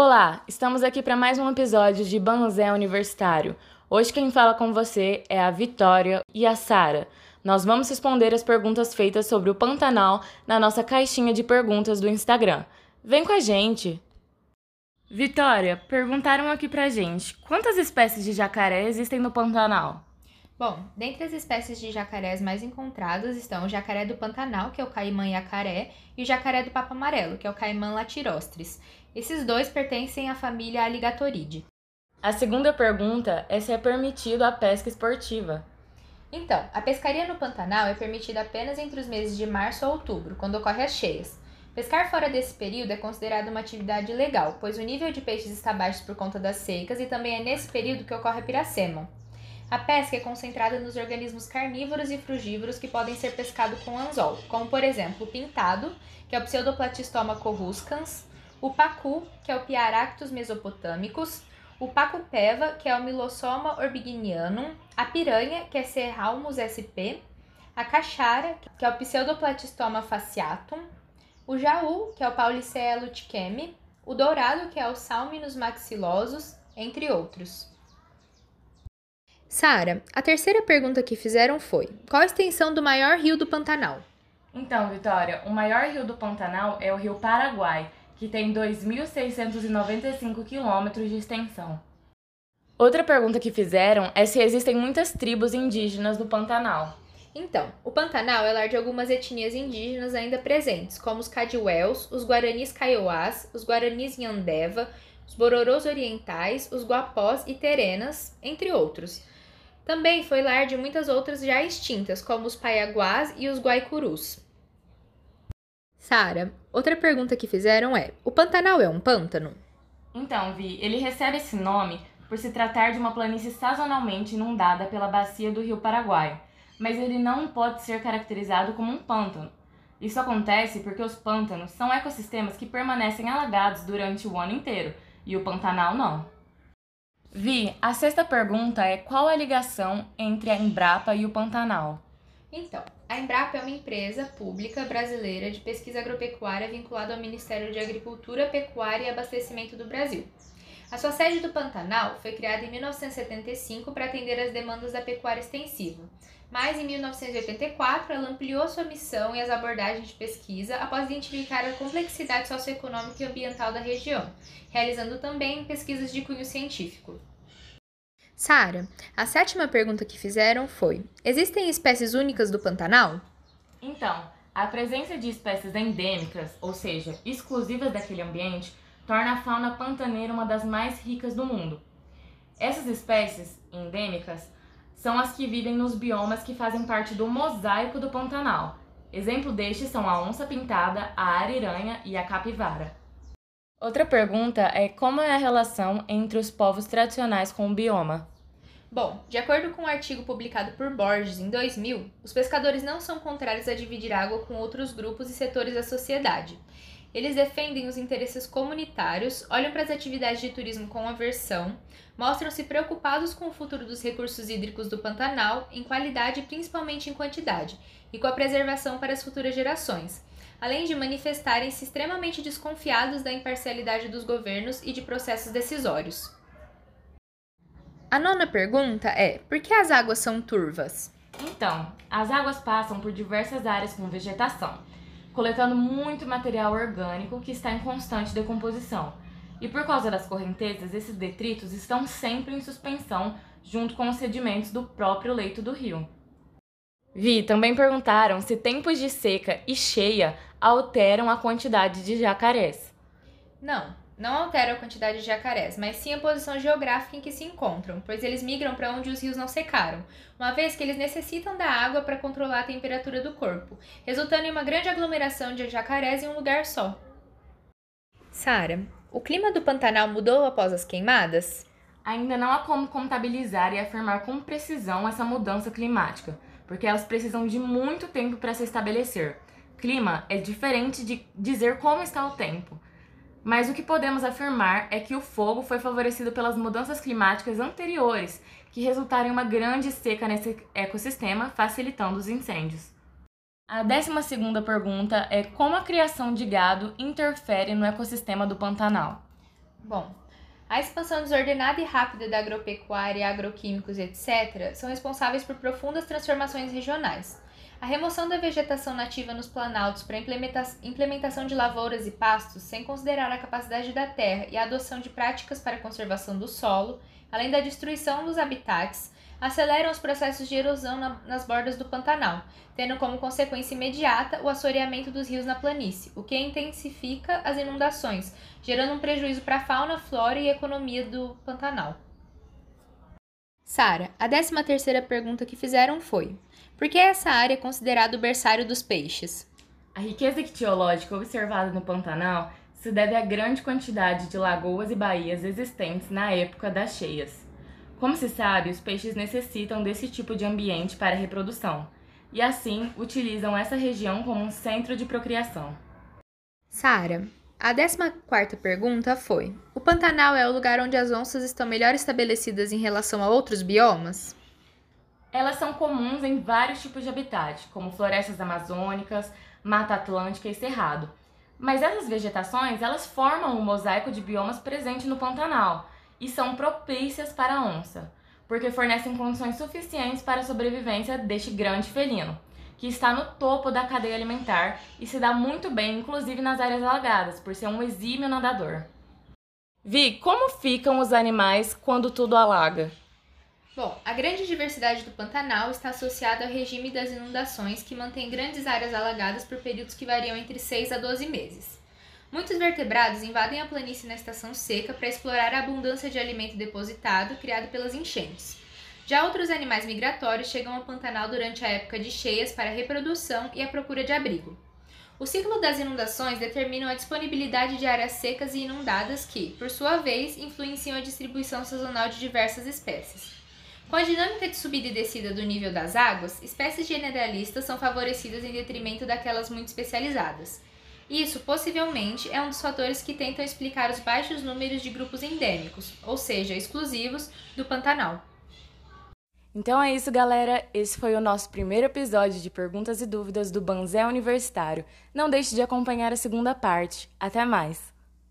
Olá, estamos aqui para mais um episódio de Banzé Universitário. Hoje quem fala com você é a Vitória e a Sara. Nós vamos responder as perguntas feitas sobre o Pantanal na nossa caixinha de perguntas do Instagram. Vem com a gente! Vitória, perguntaram aqui pra gente: quantas espécies de jacaré existem no Pantanal? Bom, dentre as espécies de jacarés mais encontradas estão o jacaré do Pantanal, que é o caimã yacaré, e o jacaré do Papo Amarelo, que é o caimã latirostris. Esses dois pertencem à família Alligatoridae. A segunda pergunta é se é permitido a pesca esportiva. Então, a pescaria no Pantanal é permitida apenas entre os meses de março a outubro, quando ocorrem as cheias. Pescar fora desse período é considerado uma atividade legal, pois o nível de peixes está baixo por conta das secas e também é nesse período que ocorre a piracema. A pesca é concentrada nos organismos carnívoros e frugívoros que podem ser pescados com anzol, como por exemplo o pintado, que é o Pseudoplatystoma coruscans, o pacu, que é o Piaractus mesopotâmicos, o pacupeva, que é o Milossoma orbiginianum, a piranha, que é Serralmus sp, a caixara, que é o Pseudoplatystoma fasciatum, o jaú, que é o Paulicea tiquemi, o dourado, que é o Salminus maxilosus, entre outros. Sara, a terceira pergunta que fizeram foi: qual a extensão do maior rio do Pantanal? Então, Vitória, o maior rio do Pantanal é o Rio Paraguai, que tem 2.695 quilômetros de extensão. Outra pergunta que fizeram é se existem muitas tribos indígenas do Pantanal. Então, o Pantanal é lar de algumas etnias indígenas ainda presentes, como os Cadiuels, os Guaranis Kaiowás, os Guaranis Yandeva, os Bororôs Orientais, os Guapós e Terenas, entre outros. Também foi lar de muitas outras já extintas, como os Paiaguás e os Guaicurus. Sara, outra pergunta que fizeram é: o Pantanal é um pântano? Então, Vi, ele recebe esse nome por se tratar de uma planície sazonalmente inundada pela bacia do Rio Paraguai, mas ele não pode ser caracterizado como um pântano. Isso acontece porque os pântanos são ecossistemas que permanecem alagados durante o ano inteiro, e o Pantanal não. Vi, a sexta pergunta é qual a ligação entre a Embrapa e o Pantanal? Então, a Embrapa é uma empresa pública brasileira de pesquisa agropecuária vinculada ao Ministério de Agricultura, Pecuária e Abastecimento do Brasil. A sua sede do Pantanal foi criada em 1975 para atender às demandas da pecuária extensiva. Mas em 1984 ela ampliou sua missão e as abordagens de pesquisa após identificar a complexidade socioeconômica e ambiental da região, realizando também pesquisas de cunho científico. Sara, a sétima pergunta que fizeram foi: Existem espécies únicas do Pantanal? Então, a presença de espécies endêmicas, ou seja, exclusivas daquele ambiente, torna a fauna pantaneira uma das mais ricas do mundo. Essas espécies endêmicas são as que vivem nos biomas que fazem parte do mosaico do Pantanal. Exemplo destes são a onça pintada, a ariranha e a capivara. Outra pergunta é como é a relação entre os povos tradicionais com o bioma? Bom, de acordo com um artigo publicado por Borges em 2000, os pescadores não são contrários a dividir água com outros grupos e setores da sociedade. Eles defendem os interesses comunitários, olham para as atividades de turismo com aversão, mostram-se preocupados com o futuro dos recursos hídricos do Pantanal, em qualidade e principalmente em quantidade, e com a preservação para as futuras gerações, além de manifestarem-se extremamente desconfiados da imparcialidade dos governos e de processos decisórios. A nona pergunta é: por que as águas são turvas? Então, as águas passam por diversas áreas com vegetação coletando muito material orgânico que está em constante decomposição. E por causa das correntezas, esses detritos estão sempre em suspensão junto com os sedimentos do próprio leito do rio. Vi, também perguntaram se tempos de seca e cheia alteram a quantidade de jacarés. Não, não altera a quantidade de jacarés, mas sim a posição geográfica em que se encontram, pois eles migram para onde os rios não secaram, uma vez que eles necessitam da água para controlar a temperatura do corpo, resultando em uma grande aglomeração de jacarés em um lugar só. Sara, o clima do Pantanal mudou após as queimadas? Ainda não há como contabilizar e afirmar com precisão essa mudança climática, porque elas precisam de muito tempo para se estabelecer. Clima é diferente de dizer como está o tempo. Mas o que podemos afirmar é que o fogo foi favorecido pelas mudanças climáticas anteriores, que resultaram em uma grande seca nesse ecossistema, facilitando os incêndios. A décima segunda pergunta é como a criação de gado interfere no ecossistema do Pantanal. Bom, a expansão desordenada e rápida da agropecuária, agroquímicos, etc., são responsáveis por profundas transformações regionais. A remoção da vegetação nativa nos planaltos para implementa implementação de lavouras e pastos, sem considerar a capacidade da terra e a adoção de práticas para conservação do solo, além da destruição dos habitats, aceleram os processos de erosão na, nas bordas do Pantanal, tendo como consequência imediata o assoreamento dos rios na planície, o que intensifica as inundações, gerando um prejuízo para a fauna, flora e economia do Pantanal. Sara, a décima terceira pergunta que fizeram foi: por que essa área é considerada o berçário dos peixes? A riqueza ictiológica observada no Pantanal se deve à grande quantidade de lagoas e baías existentes na época das cheias. Como se sabe, os peixes necessitam desse tipo de ambiente para a reprodução, e assim utilizam essa região como um centro de procriação. Sara, a 14 pergunta foi: O Pantanal é o lugar onde as onças estão melhor estabelecidas em relação a outros biomas? Elas são comuns em vários tipos de habitat, como florestas amazônicas, mata atlântica e cerrado. Mas essas vegetações, elas formam um mosaico de biomas presente no Pantanal, e são propícias para a onça, porque fornecem condições suficientes para a sobrevivência deste grande felino, que está no topo da cadeia alimentar e se dá muito bem, inclusive nas áreas alagadas, por ser um exímio nadador. Vi, como ficam os animais quando tudo alaga? Bom, a grande diversidade do Pantanal está associada ao regime das inundações, que mantém grandes áreas alagadas por períodos que variam entre 6 a 12 meses. Muitos vertebrados invadem a planície na estação seca para explorar a abundância de alimento depositado criado pelas enchentes. Já outros animais migratórios chegam ao Pantanal durante a época de cheias para reprodução e a procura de abrigo. O ciclo das inundações determina a disponibilidade de áreas secas e inundadas que, por sua vez, influenciam a distribuição sazonal de diversas espécies. Com a dinâmica de subida e descida do nível das águas, espécies generalistas são favorecidas em detrimento daquelas muito especializadas. Isso possivelmente é um dos fatores que tentam explicar os baixos números de grupos endêmicos, ou seja, exclusivos, do Pantanal. Então é isso, galera. Esse foi o nosso primeiro episódio de perguntas e dúvidas do Banzé Universitário. Não deixe de acompanhar a segunda parte. Até mais!